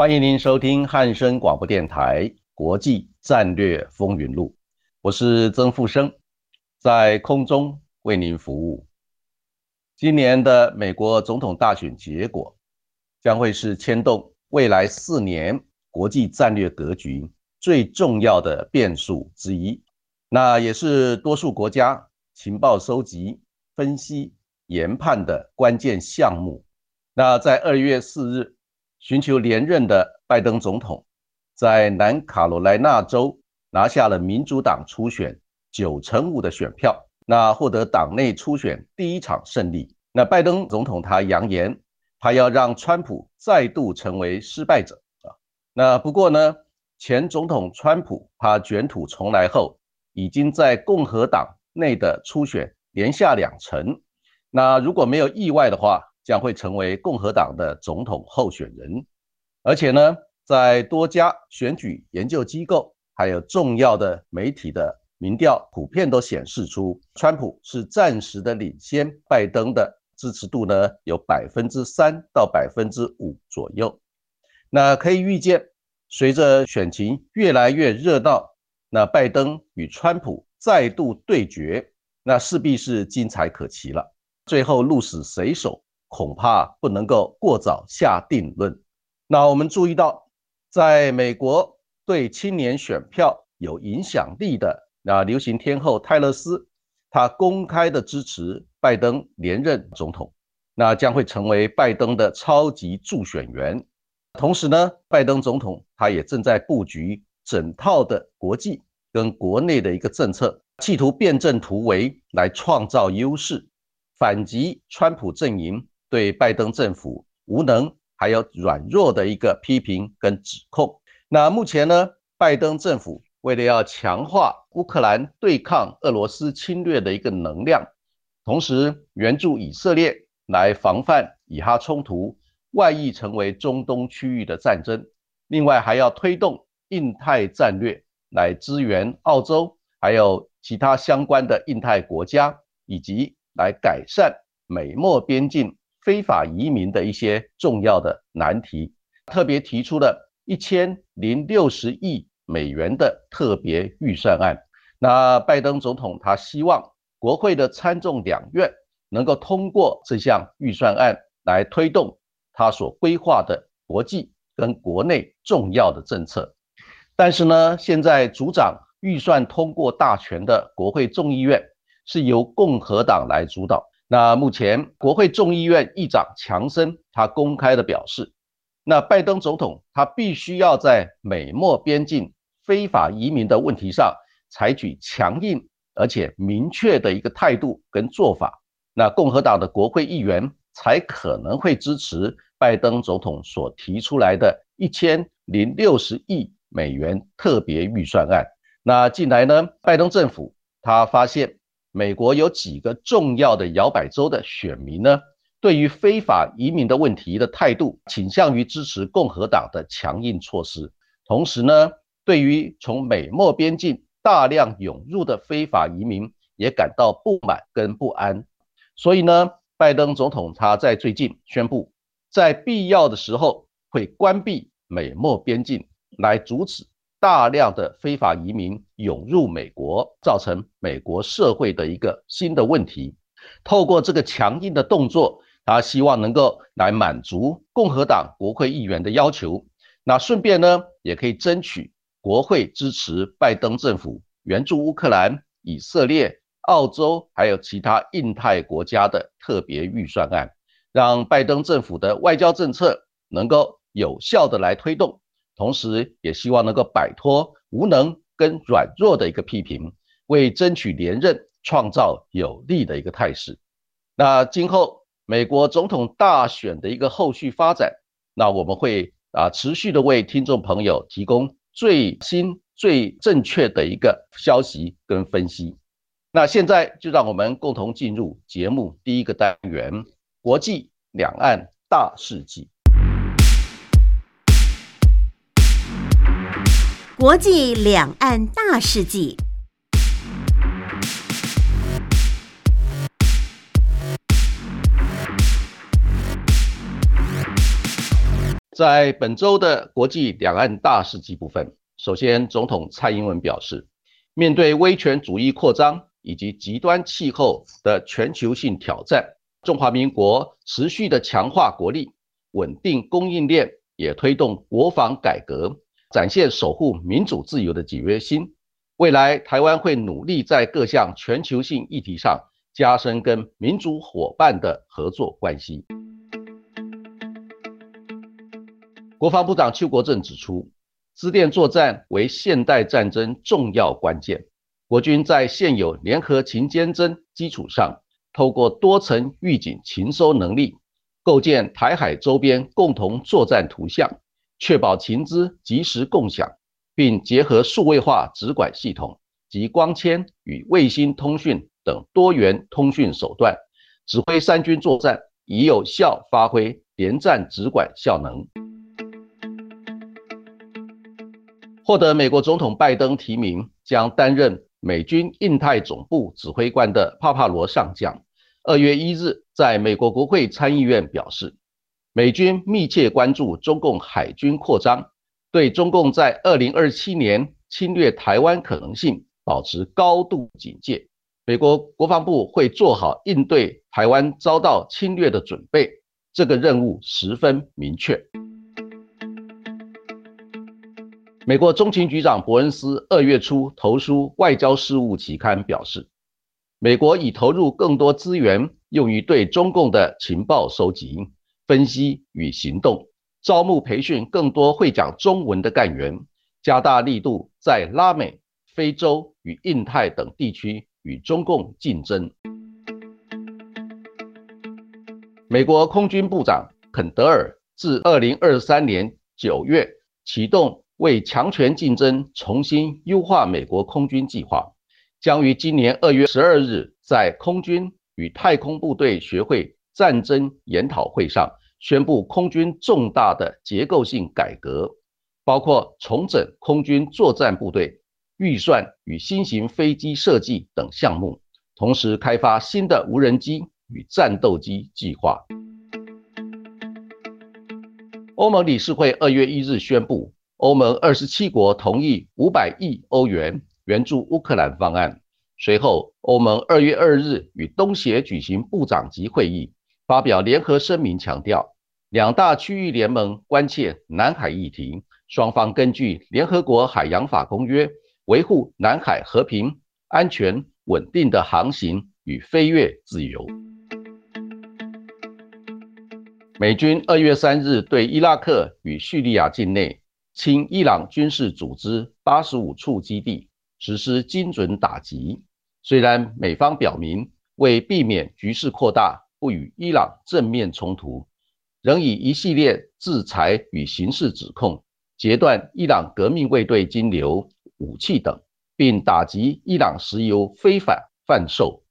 欢迎您收听汉声广播电台《国际战略风云录》，我是曾富生，在空中为您服务。今年的美国总统大选结果，将会是牵动未来四年国际战略格局最重要的变数之一，那也是多数国家情报收集、分析、研判的关键项目。那在二月四日。寻求连任的拜登总统，在南卡罗来纳州拿下了民主党初选九成五的选票，那获得党内初选第一场胜利。那拜登总统他扬言，他要让川普再度成为失败者啊。那不过呢，前总统川普他卷土重来后，已经在共和党内的初选连下两城。那如果没有意外的话，将会成为共和党的总统候选人，而且呢，在多家选举研究机构还有重要的媒体的民调，普遍都显示出，川普是暂时的领先拜登的支持度呢，有百分之三到百分之五左右。那可以预见，随着选情越来越热闹，那拜登与川普再度对决，那势必是精彩可期了。最后鹿死谁手？恐怕不能够过早下定论。那我们注意到，在美国对青年选票有影响力的那流行天后泰勒斯，她公开的支持拜登连任总统，那将会成为拜登的超级助选员。同时呢，拜登总统他也正在布局整套的国际跟国内的一个政策，企图变阵突围来创造优势，反击川普阵营。对拜登政府无能还有软弱的一个批评跟指控。那目前呢，拜登政府为了要强化乌克兰对抗俄罗斯侵略的一个能量，同时援助以色列来防范以哈冲突外溢成为中东区域的战争，另外还要推动印太战略来支援澳洲还有其他相关的印太国家，以及来改善美墨边境。非法移民的一些重要的难题，特别提出了一千零六十亿美元的特别预算案。那拜登总统他希望国会的参众两院能够通过这项预算案来推动他所规划的国际跟国内重要的政策。但是呢，现在主掌预算通过大权的国会众议院是由共和党来主导。那目前国会众议院议长强森他公开的表示，那拜登总统他必须要在美墨边境非法移民的问题上采取强硬而且明确的一个态度跟做法，那共和党的国会议员才可能会支持拜登总统所提出来的一千零六十亿美元特别预算案。那近来呢，拜登政府他发现。美国有几个重要的摇摆州的选民呢？对于非法移民的问题的态度，倾向于支持共和党的强硬措施。同时呢，对于从美墨边境大量涌入的非法移民，也感到不满跟不安。所以呢，拜登总统他在最近宣布，在必要的时候会关闭美墨边境，来阻止。大量的非法移民涌入美国，造成美国社会的一个新的问题。透过这个强硬的动作，他希望能够来满足共和党国会议员的要求。那顺便呢，也可以争取国会支持拜登政府援助乌克兰、以色列、澳洲还有其他印太国家的特别预算案，让拜登政府的外交政策能够有效的来推动，同时也希望能够摆脱无能跟软弱的一个批评，为争取连任创造有利的一个态势。那今后美国总统大选的一个后续发展，那我们会啊持续的为听众朋友提供最新最正确的一个消息跟分析。那现在就让我们共同进入节目第一个单元：国际两岸大事记。国际两岸大事记。在本周的国际两岸大事记部分，首先，总统蔡英文表示，面对威权主义扩张。以及极端气候的全球性挑战，中华民国持续的强化国力，稳定供应链，也推动国防改革，展现守护民主自由的节约心。未来，台湾会努力在各项全球性议题上加深跟民主伙伴的合作关系。国防部长邱国正指出，资电作战为现代战争重要关键。国军在现有联合勤监侦基础上，透过多层预警勤收能力，构建台海周边共同作战图像，确保情资及时共享，并结合数位化直管系统及光纤与卫星通讯等多元通讯手段，指挥三军作战，以有效发挥联战直管效能。获得美国总统拜登提名，将担任。美军印太总部指挥官的帕帕罗上将，二月一日在美国国会参议院表示，美军密切关注中共海军扩张，对中共在二零二七年侵略台湾可能性保持高度警戒。美国国防部会做好应对台湾遭到侵略的准备，这个任务十分明确。美国中情局长伯恩斯二月初投书《外交事务》期刊，表示，美国已投入更多资源用于对中共的情报收集、分析与行动，招募培训更多会讲中文的干员，加大力度在拉美、非洲与印太等地区与中共竞争。美国空军部长肯德尔自二零二三年九月启动。为强权竞争重新优化美国空军计划，将于今年二月十二日在空军与太空部队学会战争研讨会上宣布空军重大的结构性改革，包括重整空军作战部队预算与新型飞机设计等项目，同时开发新的无人机与战斗机计划。欧盟理事会二月一日宣布。欧盟二十七国同意五百亿欧元援助乌克兰方案。随后，欧盟二月二日与东协举行部长级会议，发表联合声明，强调两大区域联盟关切南海议题，双方根据联合国海洋法公约，维护南海和平、安全、稳定的航行与飞越自由。美军二月三日对伊拉克与叙利亚境内。亲伊朗军事组织八十五处基地实施精准打击。虽然美方表明为避免局势扩大，不与伊朗正面冲突，仍以一系列制裁与刑事指控截断伊朗革命卫队金流、武器等，并打击伊朗石油非法贩售。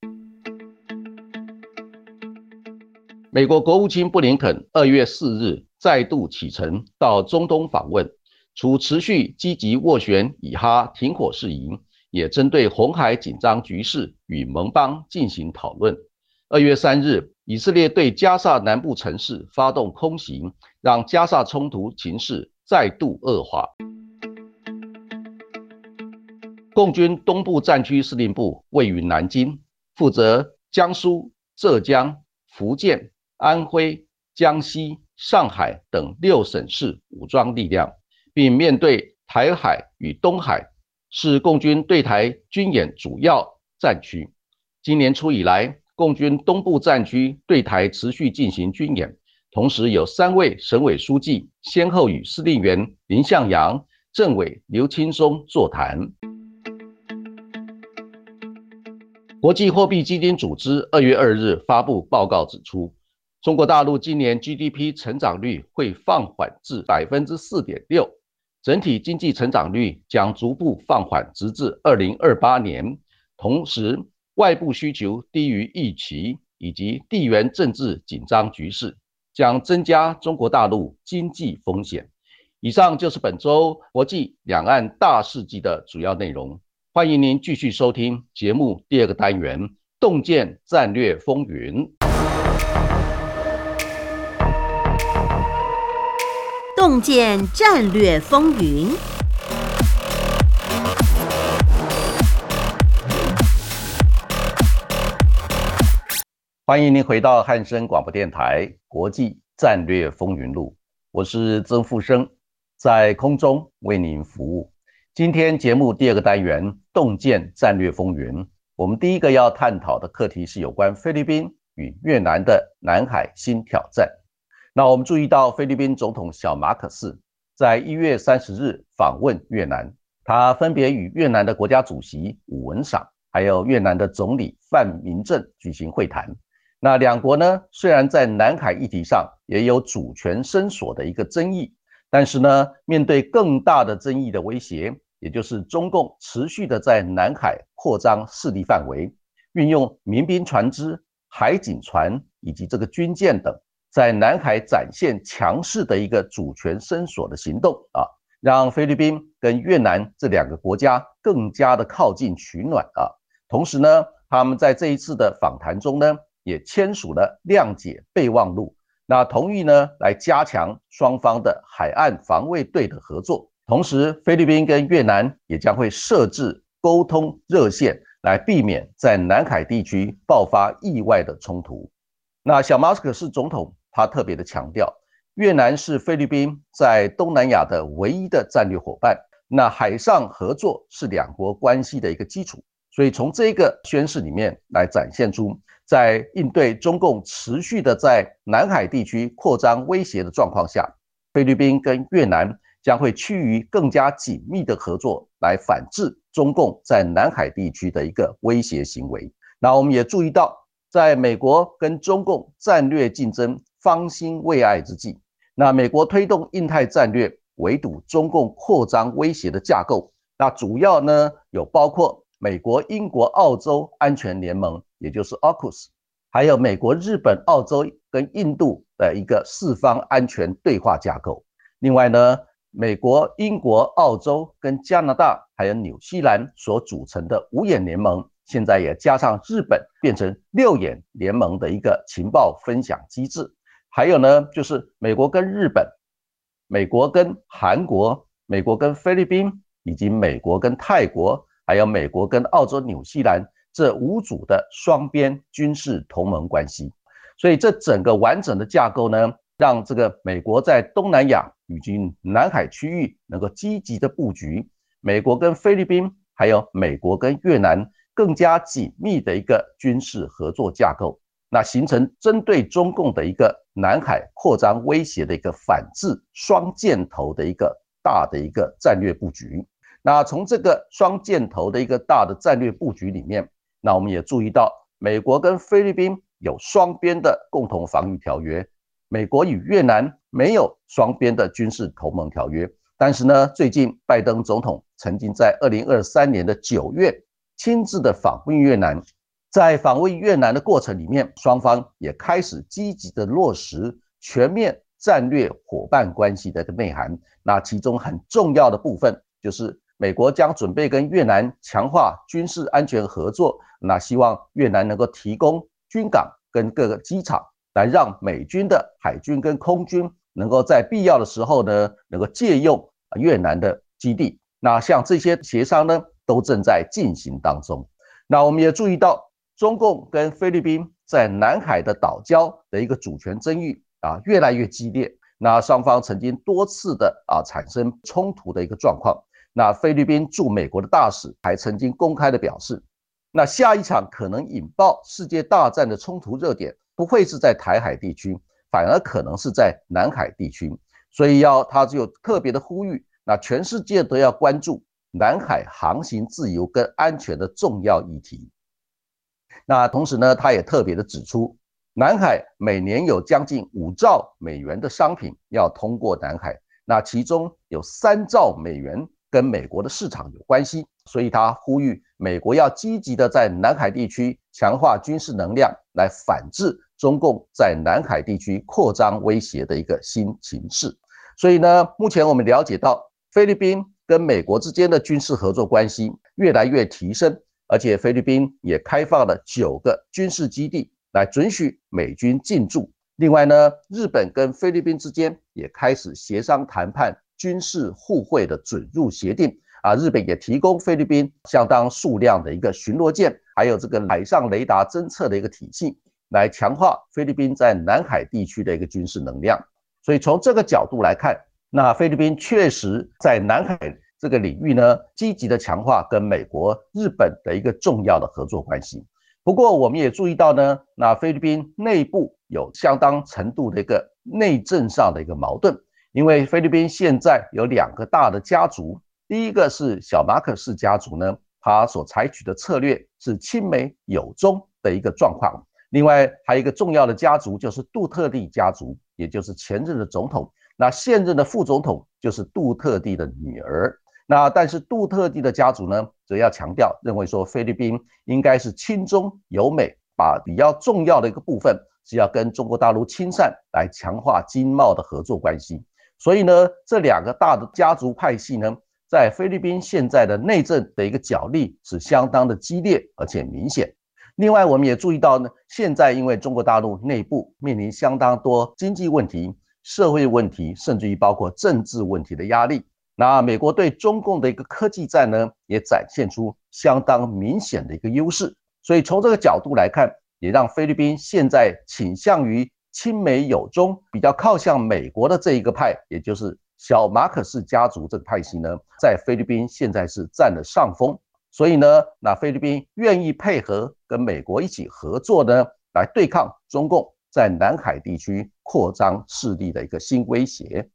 美国国务卿布林肯二月四日再度启程到中东访问。除持续积极斡旋以哈停火事宜，也针对红海紧张局势与盟邦进行讨论。二月三日，以色列对加沙南部城市发动空袭，让加沙冲突情势再度恶化。共军东部战区司令部位于南京，负责江苏、浙江、福建、安徽、江西、上海等六省市武装力量。并面对台海与东海，是共军对台军演主要战区。今年初以来，共军东部战区对台持续进行军演，同时有三位省委书记先后与司令员林向阳、政委刘青松座谈。国际货币基金组织二月二日发布报告指出，中国大陆今年 GDP 成长率会放缓至百分之四点六，整体经济成长率将逐步放缓，直至二零二八年。同时，外部需求低于预期，以及地缘政治紧张局势将增加中国大陆经济风险。以上就是本周国际两岸大事记的主要内容。欢迎您继续收听节目第二个单元《洞见战略风云》。洞见战略风云。欢迎您回到汉声广播电台《国际战略风云录》，我是曾富生，在空中为您服务。今天节目第二个单元《洞见战略风云》，我们第一个要探讨的课题是有关菲律宾与越南的南海新挑战。那我们注意到，菲律宾总统小马可斯在一月三十日访问越南，他分别与越南的国家主席武文赏，还有越南的总理范明正举行会谈。那两国呢，虽然在南海议题上也有主权伸索的一个争议，但是呢，面对更大的争议的威胁。也就是中共持续的在南海扩张势力范围，运用民兵船只、海警船以及这个军舰等，在南海展现强势的一个主权伸索的行动啊，让菲律宾跟越南这两个国家更加的靠近取暖啊。同时呢，他们在这一次的访谈中呢，也签署了谅解备忘录，那同意呢来加强双方的海岸防卫队的合作。同时，菲律宾跟越南也将会设置沟通热线，来避免在南海地区爆发意外的冲突。那小马可是总统，他特别的强调，越南是菲律宾在东南亚的唯一的战略伙伴。那海上合作是两国关系的一个基础。所以从这个宣誓里面来展现出，在应对中共持续的在南海地区扩张威胁的状况下，菲律宾跟越南。将会趋于更加紧密的合作，来反制中共在南海地区的一个威胁行为。那我们也注意到，在美国跟中共战略竞争方兴未艾之际，那美国推动印太战略，围堵中共扩张威胁的架构。那主要呢有包括美国、英国、澳洲安全联盟，也就是 AUKUS，还有美国、日本、澳洲跟印度的一个四方安全对话架构。另外呢。美国、英国、澳洲跟加拿大还有纽西兰所组成的五眼联盟，现在也加上日本，变成六眼联盟的一个情报分享机制。还有呢，就是美国跟日本、美国跟韩国、美国跟菲律宾，以及美国跟泰国，还有美国跟澳洲、纽西兰这五组的双边军事同盟关系。所以这整个完整的架构呢？让这个美国在东南亚以及南海区域能够积极的布局，美国跟菲律宾，还有美国跟越南更加紧密的一个军事合作架构，那形成针对中共的一个南海扩张威胁的一个反制双箭头的一个大的一个战略布局。那从这个双箭头的一个大的战略布局里面，那我们也注意到，美国跟菲律宾有双边的共同防御条约。美国与越南没有双边的军事同盟条约，但是呢，最近拜登总统曾经在二零二三年的九月亲自的访问越南，在访问越南的过程里面，双方也开始积极的落实全面战略伙伴关系的一个内涵。那其中很重要的部分就是美国将准备跟越南强化军事安全合作，那希望越南能够提供军港跟各个机场。来让美军的海军跟空军能够在必要的时候呢，能够借用越南的基地。那像这些协商呢，都正在进行当中。那我们也注意到，中共跟菲律宾在南海的岛礁的一个主权争议啊，越来越激烈。那双方曾经多次的啊产生冲突的一个状况。那菲律宾驻美国的大使还曾经公开的表示，那下一场可能引爆世界大战的冲突热点。不会是在台海地区，反而可能是在南海地区，所以要他就特别的呼吁，那全世界都要关注南海航行自由跟安全的重要议题。那同时呢，他也特别的指出，南海每年有将近五兆美元的商品要通过南海，那其中有三兆美元跟美国的市场有关系，所以他呼吁美国要积极的在南海地区强化军事能量，来反制中共在南海地区扩张威胁的一个新形势。所以呢，目前我们了解到，菲律宾跟美国之间的军事合作关系越来越提升。而且菲律宾也开放了九个军事基地来准许美军进驻。另外呢，日本跟菲律宾之间也开始协商谈判军事互惠的准入协定。啊，日本也提供菲律宾相当数量的一个巡逻舰，还有这个海上雷达侦测的一个体系，来强化菲律宾在南海地区的一个军事能量。所以从这个角度来看，那菲律宾确实在南海。这个领域呢，积极的强化跟美国、日本的一个重要的合作关系。不过，我们也注意到呢，那菲律宾内部有相当程度的一个内政上的一个矛盾。因为菲律宾现在有两个大的家族，第一个是小马可氏家族呢，他所采取的策略是亲美友中的一个状况。另外，还有一个重要的家族就是杜特地家族，也就是前任的总统，那现任的副总统就是杜特地的女儿。那但是杜特地的家族呢，则要强调认为说菲律宾应该是亲中友美，把比较重要的一个部分是要跟中国大陆亲善，来强化经贸的合作关系。所以呢，这两个大的家族派系呢，在菲律宾现在的内政的一个角力是相当的激烈而且明显。另外，我们也注意到呢，现在因为中国大陆内部面临相当多经济问题、社会问题，甚至于包括政治问题的压力。那美国对中共的一个科技战呢，也展现出相当明显的一个优势。所以从这个角度来看，也让菲律宾现在倾向于亲美友中，比较靠向美国的这一个派，也就是小马可氏家族这个派系呢，在菲律宾现在是占了上风。所以呢，那菲律宾愿意配合跟美国一起合作呢，来对抗中共在南海地区扩张势力的一个新威胁。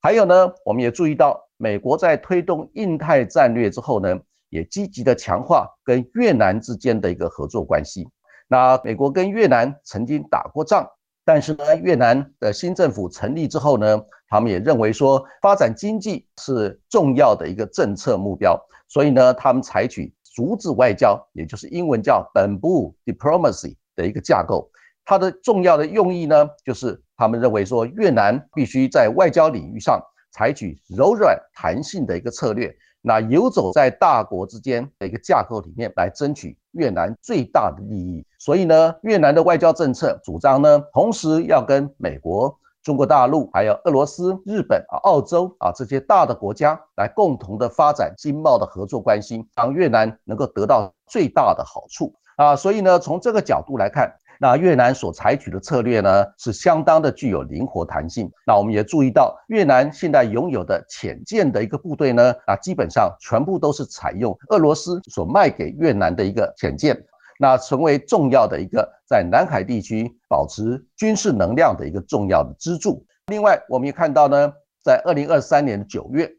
还有呢，我们也注意到。美国在推动印太战略之后呢，也积极的强化跟越南之间的一个合作关系。那美国跟越南曾经打过仗，但是呢，越南的新政府成立之后呢，他们也认为说发展经济是重要的一个政策目标，所以呢，他们采取竹子外交，也就是英文叫 bamboo diplomacy 的一个架构。它的重要的用意呢，就是他们认为说越南必须在外交领域上。采取柔软弹性的一个策略，那游走在大国之间的一个架构里面来争取越南最大的利益。所以呢，越南的外交政策主张呢，同时要跟美国、中国大陆、还有俄罗斯、日本啊、澳洲啊这些大的国家来共同的发展经贸的合作关系，让越南能够得到最大的好处啊。所以呢，从这个角度来看。那越南所采取的策略呢，是相当的具有灵活弹性。那我们也注意到，越南现在拥有的潜舰的一个部队呢，啊，基本上全部都是采用俄罗斯所卖给越南的一个潜舰，那成为重要的一个在南海地区保持军事能量的一个重要的支柱。另外，我们也看到呢，在二零二三年的九月。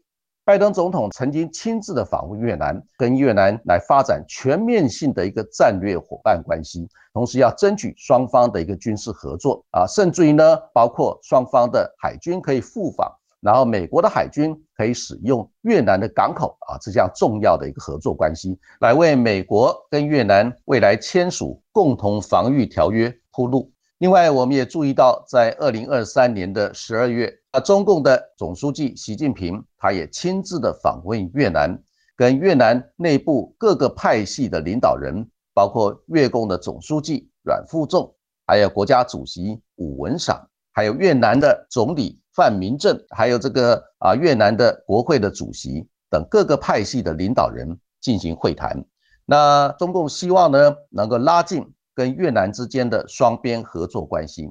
拜登总统曾经亲自的访问越南，跟越南来发展全面性的一个战略伙伴关系，同时要争取双方的一个军事合作啊，甚至于呢，包括双方的海军可以赴访，然后美国的海军可以使用越南的港口啊，这样重要的一个合作关系，来为美国跟越南未来签署共同防御条约铺路。另外，我们也注意到，在二零二三年的十二月，啊，中共的总书记习近平，他也亲自的访问越南，跟越南内部各个派系的领导人，包括越共的总书记阮富仲，还有国家主席武文赏，还有越南的总理范明正，还有这个啊越南的国会的主席等各个派系的领导人进行会谈。那中共希望呢，能够拉近。跟越南之间的双边合作关系，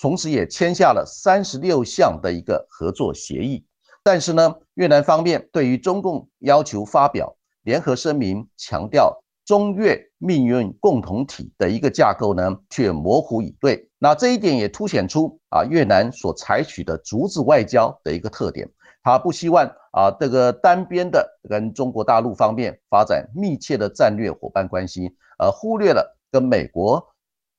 同时也签下了三十六项的一个合作协议。但是呢，越南方面对于中共要求发表联合声明，强调中越命运共同体的一个架构呢，却模糊以对。那这一点也凸显出啊，越南所采取的竹子外交的一个特点，他不希望啊这个单边的跟中国大陆方面发展密切的战略伙伴关系，而忽略了跟美国、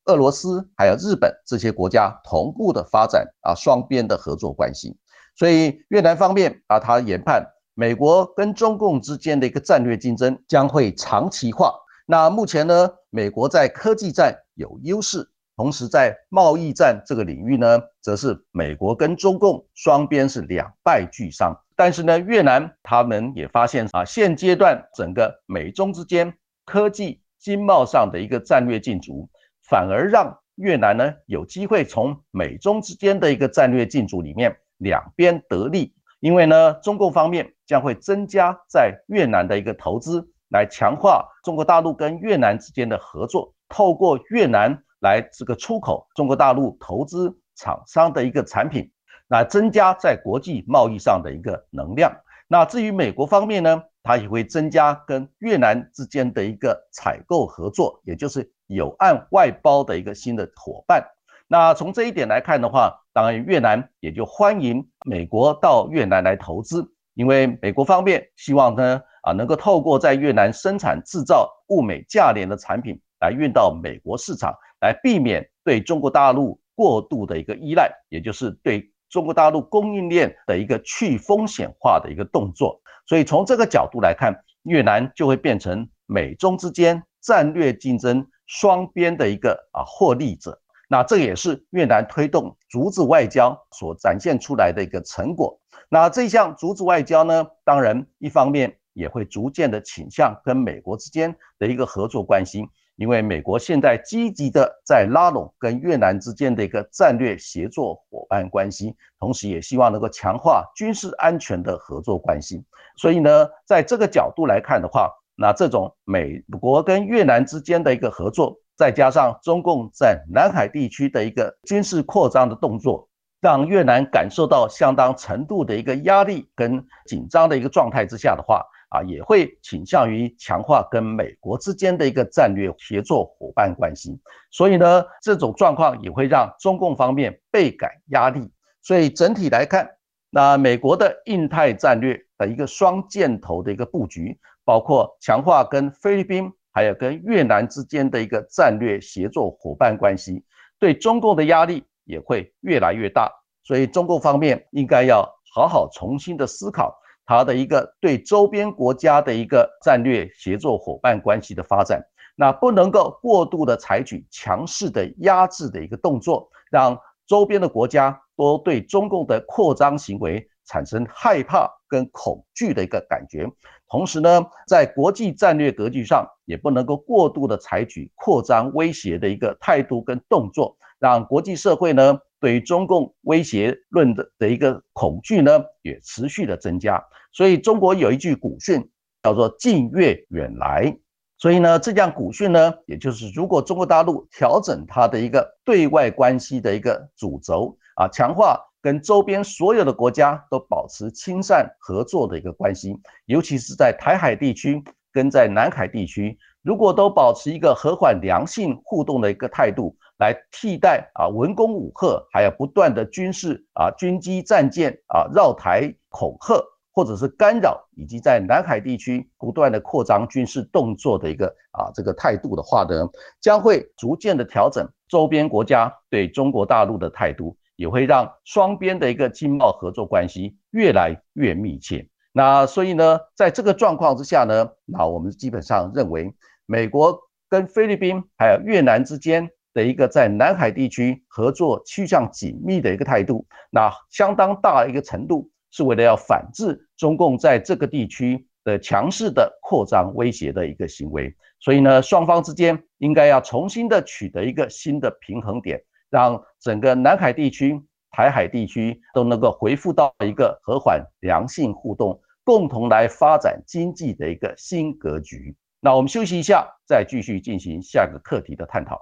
俄罗斯还有日本这些国家同步的发展啊双边的合作关系。所以越南方面啊，他研判美国跟中共之间的一个战略竞争将会长期化。那目前呢，美国在科技战有优势。同时，在贸易战这个领域呢，则是美国跟中共双边是两败俱伤。但是呢，越南他们也发现啊，现阶段整个美中之间科技经贸上的一个战略竞逐，反而让越南呢有机会从美中之间的一个战略竞逐里面两边得利。因为呢，中共方面将会增加在越南的一个投资，来强化中国大陆跟越南之间的合作，透过越南。来这个出口中国大陆投资厂商的一个产品，那增加在国际贸易上的一个能量。那至于美国方面呢，它也会增加跟越南之间的一个采购合作，也就是有岸外包的一个新的伙伴。那从这一点来看的话，当然越南也就欢迎美国到越南来投资，因为美国方面希望呢啊能够透过在越南生产制造物美价廉的产品来运到美国市场。来避免对中国大陆过度的一个依赖，也就是对中国大陆供应链的一个去风险化的一个动作。所以从这个角度来看，越南就会变成美中之间战略竞争双边的一个啊获利者。那这也是越南推动竹子外交所展现出来的一个成果。那这项竹子外交呢，当然一方面也会逐渐的倾向跟美国之间的一个合作关系。因为美国现在积极的在拉拢跟越南之间的一个战略协作伙伴关系，同时也希望能够强化军事安全的合作关系。所以呢，在这个角度来看的话，那这种美国跟越南之间的一个合作，再加上中共在南海地区的一个军事扩张的动作，让越南感受到相当程度的一个压力跟紧张的一个状态之下的话。啊，也会倾向于强化跟美国之间的一个战略协作伙伴关系，所以呢，这种状况也会让中共方面倍感压力。所以整体来看，那美国的印太战略的一个双箭头的一个布局，包括强化跟菲律宾还有跟越南之间的一个战略协作伙伴关系，对中共的压力也会越来越大。所以中共方面应该要好好重新的思考。它的一个对周边国家的一个战略协作伙伴关系的发展，那不能够过度的采取强势的压制的一个动作，让周边的国家都对中共的扩张行为产生害怕跟恐惧的一个感觉。同时呢，在国际战略格局上，也不能够过度的采取扩张威胁的一个态度跟动作，让国际社会呢。对于中共威胁论的的一个恐惧呢，也持续的增加。所以中国有一句古训，叫做“近月远来”。所以呢，这样古训呢，也就是如果中国大陆调整它的一个对外关系的一个主轴啊，强化跟周边所有的国家都保持亲善合作的一个关系，尤其是在台海地区跟在南海地区，如果都保持一个和缓良性互动的一个态度。来替代啊文攻武赫，还有不断的军事啊军机战舰啊绕台恐吓，或者是干扰，以及在南海地区不断的扩张军事动作的一个啊这个态度的话呢，将会逐渐的调整周边国家对中国大陆的态度，也会让双边的一个经贸合作关系越来越密切。那所以呢，在这个状况之下呢，那我们基本上认为，美国跟菲律宾还有越南之间。的一个在南海地区合作趋向紧密的一个态度，那相当大一个程度是为了要反制中共在这个地区的强势的扩张威胁的一个行为。所以呢，双方之间应该要重新的取得一个新的平衡点，让整个南海地区、台海地区都能够恢复到一个和缓良性互动，共同来发展经济的一个新格局。那我们休息一下，再继续进行下个课题的探讨。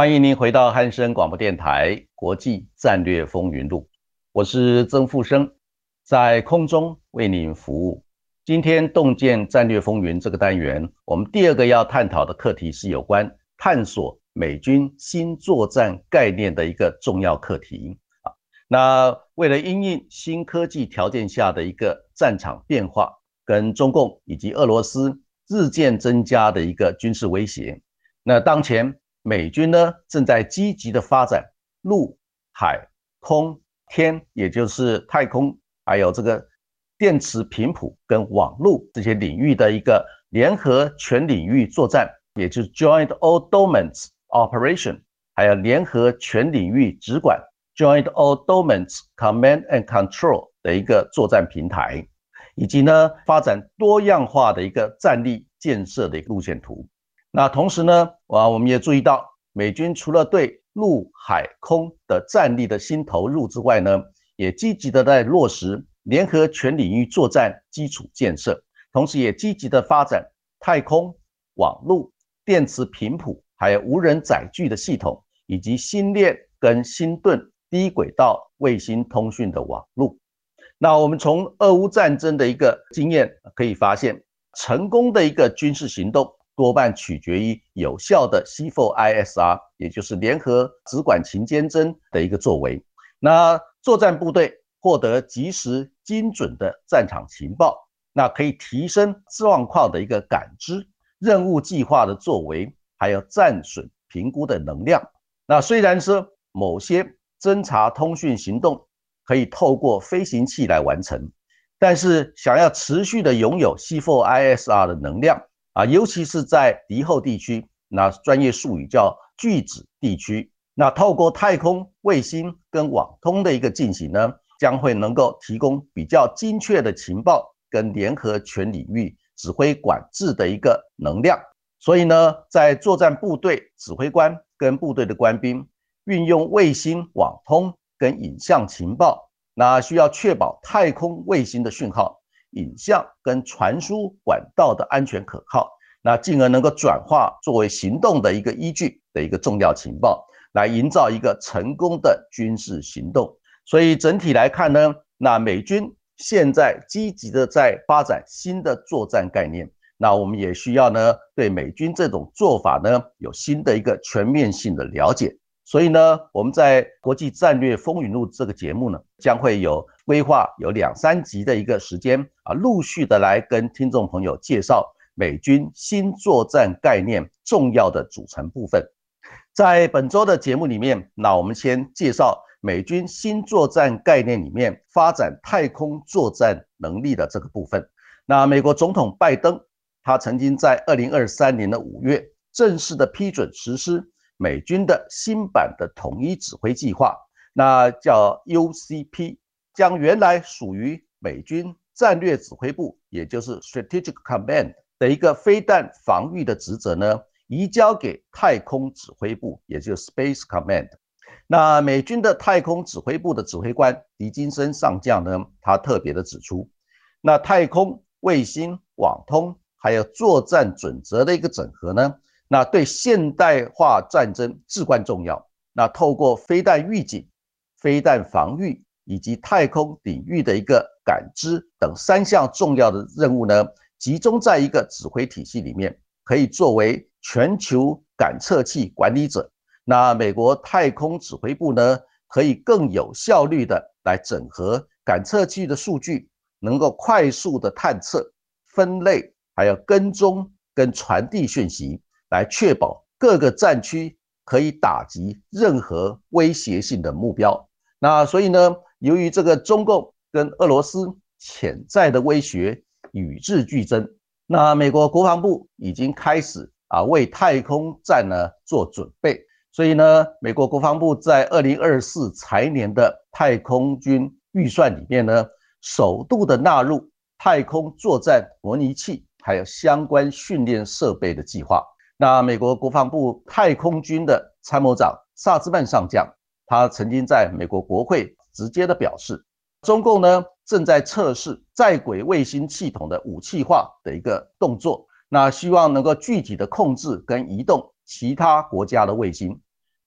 欢迎您回到汉声广播电台《国际战略风云录，我是曾富生，在空中为您服务。今天洞见战略风云这个单元，我们第二个要探讨的课题是有关探索美军新作战概念的一个重要课题啊。那为了因应新科技条件下的一个战场变化，跟中共以及俄罗斯日渐增加的一个军事威胁，那当前。美军呢正在积极的发展陆海空天，也就是太空，还有这个电磁频谱跟网络这些领域的一个联合全领域作战，也就是 Joint All Domains Operation，还有联合全领域直管 Joint All Domains Command and Control 的一个作战平台，以及呢发展多样化的一个战力建设的一个路线图。那同时呢，啊，我们也注意到，美军除了对陆海空的战力的新投入之外呢，也积极的在落实联合全领域作战基础建设，同时也积极的发展太空、网络、电磁频谱，还有无人载具的系统，以及星链跟星盾低轨道卫星通讯的网络。那我们从俄乌战争的一个经验可以发现，成功的一个军事行动。多半取决于有效的 C4ISR，也就是联合直管情监侦的一个作为。那作战部队获得及时精准的战场情报，那可以提升状况的一个感知、任务计划的作为，还有战损评估的能量。那虽然说某些侦察通讯行动可以透过飞行器来完成，但是想要持续的拥有 C4ISR 的能量。啊，尤其是在敌后地区，那专业术语叫拒止地区。那透过太空卫星跟网通的一个进行呢，将会能够提供比较精确的情报跟联合全领域指挥管制的一个能量。所以呢，在作战部队指挥官跟部队的官兵运用卫星网通跟影像情报，那需要确保太空卫星的讯号。影像跟传输管道的安全可靠，那进而能够转化作为行动的一个依据的一个重要情报，来营造一个成功的军事行动。所以整体来看呢，那美军现在积极的在发展新的作战概念，那我们也需要呢对美军这种做法呢有新的一个全面性的了解。所以呢，我们在国际战略风云录这个节目呢，将会有规划有两三集的一个时间啊，陆续的来跟听众朋友介绍美军新作战概念重要的组成部分。在本周的节目里面，那我们先介绍美军新作战概念里面发展太空作战能力的这个部分。那美国总统拜登他曾经在二零二三年的五月正式的批准实施。美军的新版的统一指挥计划，那叫 UCP，将原来属于美军战略指挥部，也就是 Strategic Command 的一个飞弹防御的职责呢，移交给太空指挥部，也就是 Space Command。那美军的太空指挥部的指挥官狄金森上将呢，他特别的指出，那太空卫星网通还有作战准则的一个整合呢。那对现代化战争至关重要。那透过飞弹预警、飞弹防御以及太空领域的一个感知等三项重要的任务呢，集中在一个指挥体系里面，可以作为全球感测器管理者。那美国太空指挥部呢，可以更有效率的来整合感测器的数据，能够快速的探测、分类，还有跟踪跟传递讯息。来确保各个战区可以打击任何威胁性的目标。那所以呢，由于这个中共跟俄罗斯潜在的威胁与日俱增，那美国国防部已经开始啊为太空战呢做准备。所以呢，美国国防部在二零二四财年的太空军预算里面呢，首度的纳入太空作战模拟器还有相关训练设备的计划。那美国国防部太空军的参谋长萨兹曼上将，他曾经在美国国会直接的表示，中共呢正在测试在轨卫星系统的武器化的一个动作，那希望能够具体的控制跟移动其他国家的卫星。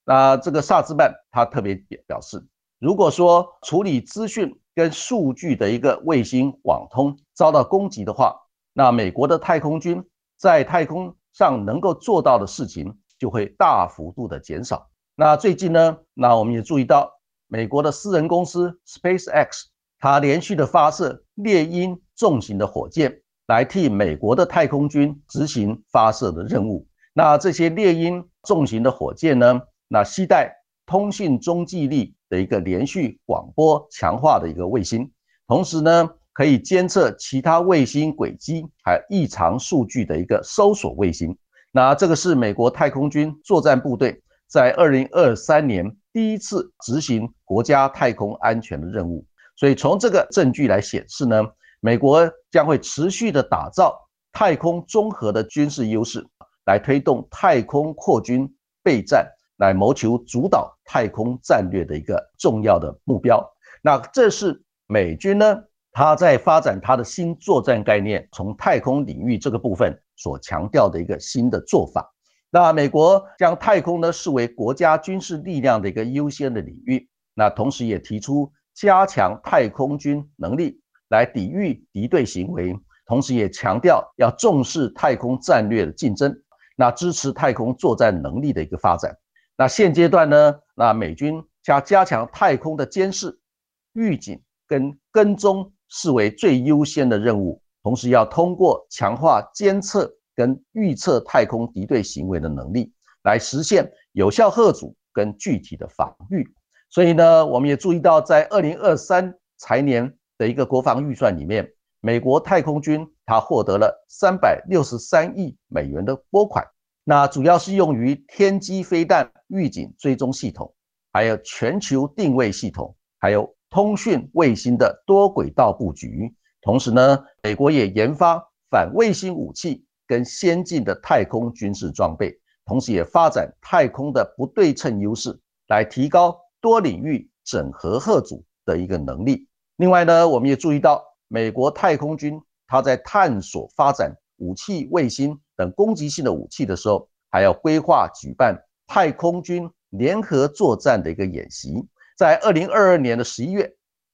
那这个萨兹曼他特别表示，如果说处理资讯跟数据的一个卫星网通遭到攻击的话，那美国的太空军在太空上能够做到的事情就会大幅度的减少。那最近呢，那我们也注意到，美国的私人公司 SpaceX，它连续的发射猎鹰重型的火箭来替美国的太空军执行发射的任务。那这些猎鹰重型的火箭呢，那携带通信中继力的一个连续广播强化的一个卫星，同时呢，可以监测其他卫星轨迹还有异常数据的一个搜索卫星。那这个是美国太空军作战部队在二零二三年第一次执行国家太空安全的任务。所以从这个证据来显示呢，美国将会持续的打造太空综合的军事优势。来推动太空扩军备战，来谋求主导太空战略的一个重要的目标。那这是美军呢，他在发展他的新作战概念，从太空领域这个部分所强调的一个新的做法。那美国将太空呢视为国家军事力量的一个优先的领域。那同时也提出加强太空军能力来抵御敌对行为，同时也强调要重视太空战略的竞争。那支持太空作战能力的一个发展。那现阶段呢？那美军将加强太空的监视、预警跟跟踪视为最优先的任务，同时要通过强化监测跟预测太空敌对行为的能力，来实现有效贺阻跟具体的防御。所以呢，我们也注意到，在二零二三财年的一个国防预算里面。美国太空军它获得了三百六十三亿美元的拨款，那主要是用于天基飞弹预警追踪系统，还有全球定位系统，还有通讯卫星的多轨道布局。同时呢，美国也研发反卫星武器跟先进的太空军事装备，同时也发展太空的不对称优势，来提高多领域整合合组的一个能力。另外呢，我们也注意到。美国太空军，它在探索发展武器、卫星等攻击性的武器的时候，还要规划举办太空军联合作战的一个演习。在二零二二年的十一月，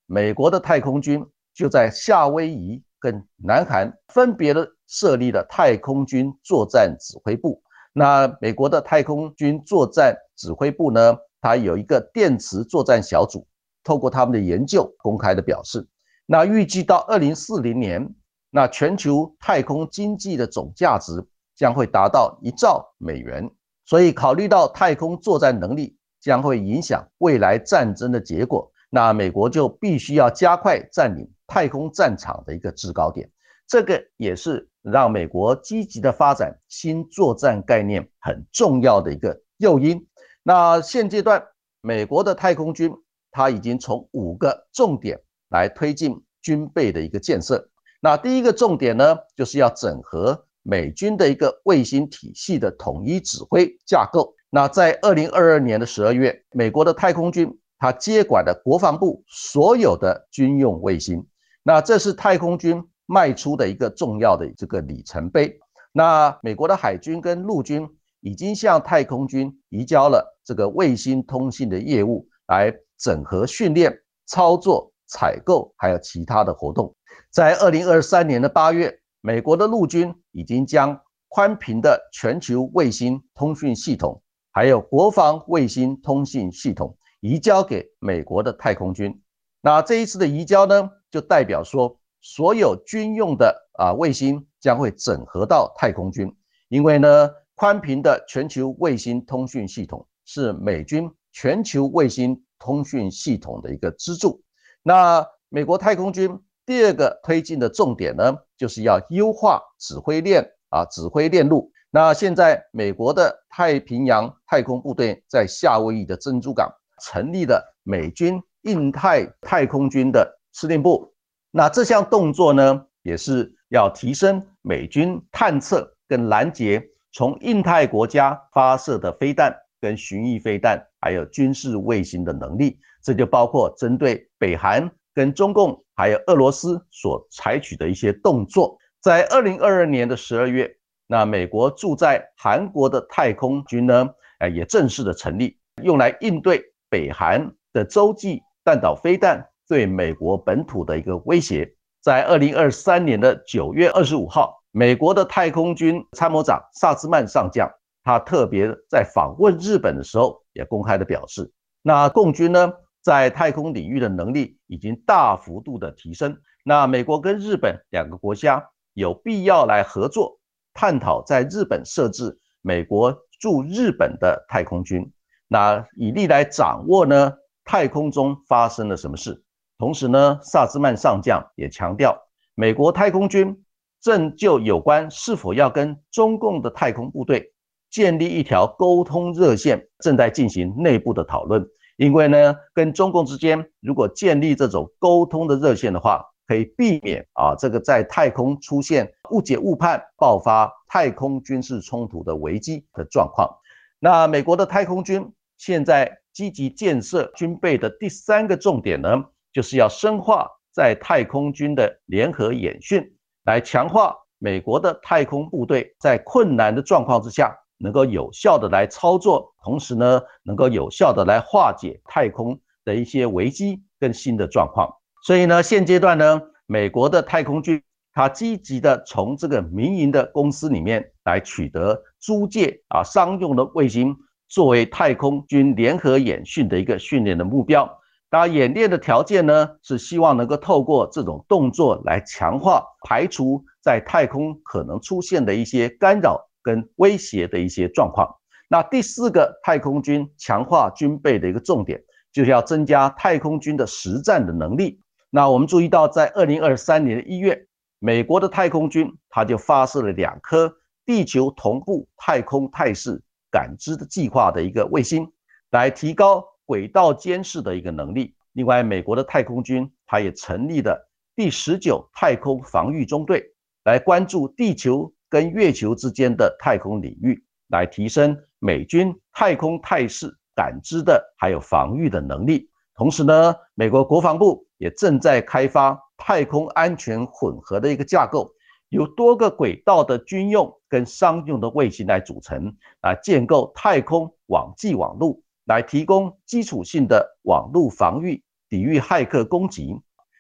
美国的太空军就在夏威夷跟南韩分别的设立了太空军作战指挥部。那美国的太空军作战指挥部呢，它有一个电磁作战小组，透过他们的研究，公开的表示。那预计到二零四零年，那全球太空经济的总价值将会达到一兆美元。所以，考虑到太空作战能力将会影响未来战争的结果，那美国就必须要加快占领太空战场的一个制高点。这个也是让美国积极的发展新作战概念很重要的一个诱因。那现阶段，美国的太空军它已经从五个重点。来推进军备的一个建设。那第一个重点呢，就是要整合美军的一个卫星体系的统一指挥架构。那在二零二二年的十二月，美国的太空军它接管了国防部所有的军用卫星。那这是太空军迈出的一个重要的这个里程碑。那美国的海军跟陆军已经向太空军移交了这个卫星通信的业务，来整合训练、操作。采购还有其他的活动，在二零二三年的八月，美国的陆军已经将宽频的全球卫星通讯系统，还有国防卫星通信系统移交给美国的太空军。那这一次的移交呢，就代表说，所有军用的啊卫星将会整合到太空军，因为呢，宽频的全球卫星通讯系统是美军全球卫星通讯系统的一个支柱。那美国太空军第二个推进的重点呢，就是要优化指挥链啊，指挥链路。那现在美国的太平洋太空部队在夏威夷的珍珠港成立了美军印太太空军的司令部。那这项动作呢，也是要提升美军探测跟拦截从印太国家发射的飞弹、跟巡弋飞弹，还有军事卫星的能力。这就包括针对北韩、跟中共还有俄罗斯所采取的一些动作。在二零二二年的十二月，那美国驻在韩国的太空军呢，哎，也正式的成立。用来应对北韩的洲际弹道飞弹对美国本土的一个威胁。在二零二三年的九月二十五号，美国的太空军参谋长萨兹曼上将，他特别在访问日本的时候，也公开的表示，那共军呢，在太空领域的能力已经大幅度的提升。那美国跟日本两个国家有必要来合作，探讨在日本设置美国驻日本的太空军，那以利来掌握呢太空中发生了什么事。同时呢，萨兹曼上将也强调，美国太空军正就有关是否要跟中共的太空部队建立一条沟通热线，正在进行内部的讨论。因为呢，跟中共之间如果建立这种沟通的热线的话，可以避免啊这个在太空出现误解误判、爆发太空军事冲突的危机的状况。那美国的太空军现在积极建设军备的第三个重点呢？就是要深化在太空军的联合演训，来强化美国的太空部队在困难的状况之下能够有效的来操作，同时呢，能够有效的来化解太空的一些危机跟新的状况。所以呢，现阶段呢，美国的太空军它积极的从这个民营的公司里面来取得租借啊商用的卫星，作为太空军联合演训的一个训练的目标。那演练的条件呢，是希望能够透过这种动作来强化、排除在太空可能出现的一些干扰跟威胁的一些状况。那第四个太空军强化军备的一个重点，就是要增加太空军的实战的能力。那我们注意到，在二零二三年的一月，美国的太空军它就发射了两颗地球同步太空态势感知的计划的一个卫星，来提高。轨道监视的一个能力。另外，美国的太空军它也成立了第十九太空防御中队，来关注地球跟月球之间的太空领域，来提升美军太空态势感知的还有防御的能力。同时呢，美国国防部也正在开发太空安全混合的一个架构，由多个轨道的军用跟商用的卫星来组成，来建构太空网际网络。来提供基础性的网络防御，抵御骇客攻击。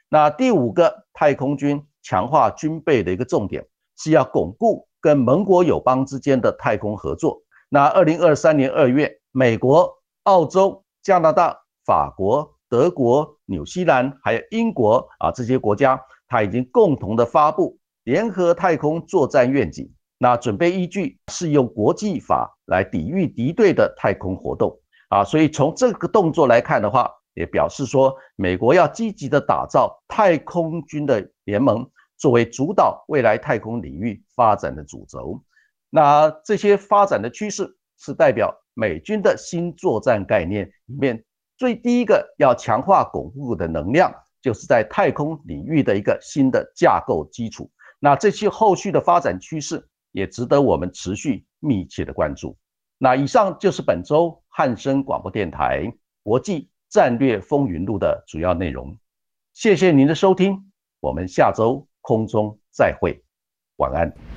那第五个太空军强化军备的一个重点，是要巩固跟盟国友邦之间的太空合作。那二零二三年二月，美国、澳洲、加拿大、法国、德国、纽西兰还有英国啊这些国家，它已经共同的发布联合太空作战愿景，那准备依据是用国际法来抵御敌对的太空活动。啊，所以从这个动作来看的话，也表示说，美国要积极的打造太空军的联盟，作为主导未来太空领域发展的主轴。那这些发展的趋势是代表美军的新作战概念里面最第一个要强化巩固的能量，就是在太空领域的一个新的架构基础。那这些后续的发展趋势也值得我们持续密切的关注。那以上就是本周汉声广播电台国际战略风云录的主要内容。谢谢您的收听，我们下周空中再会，晚安。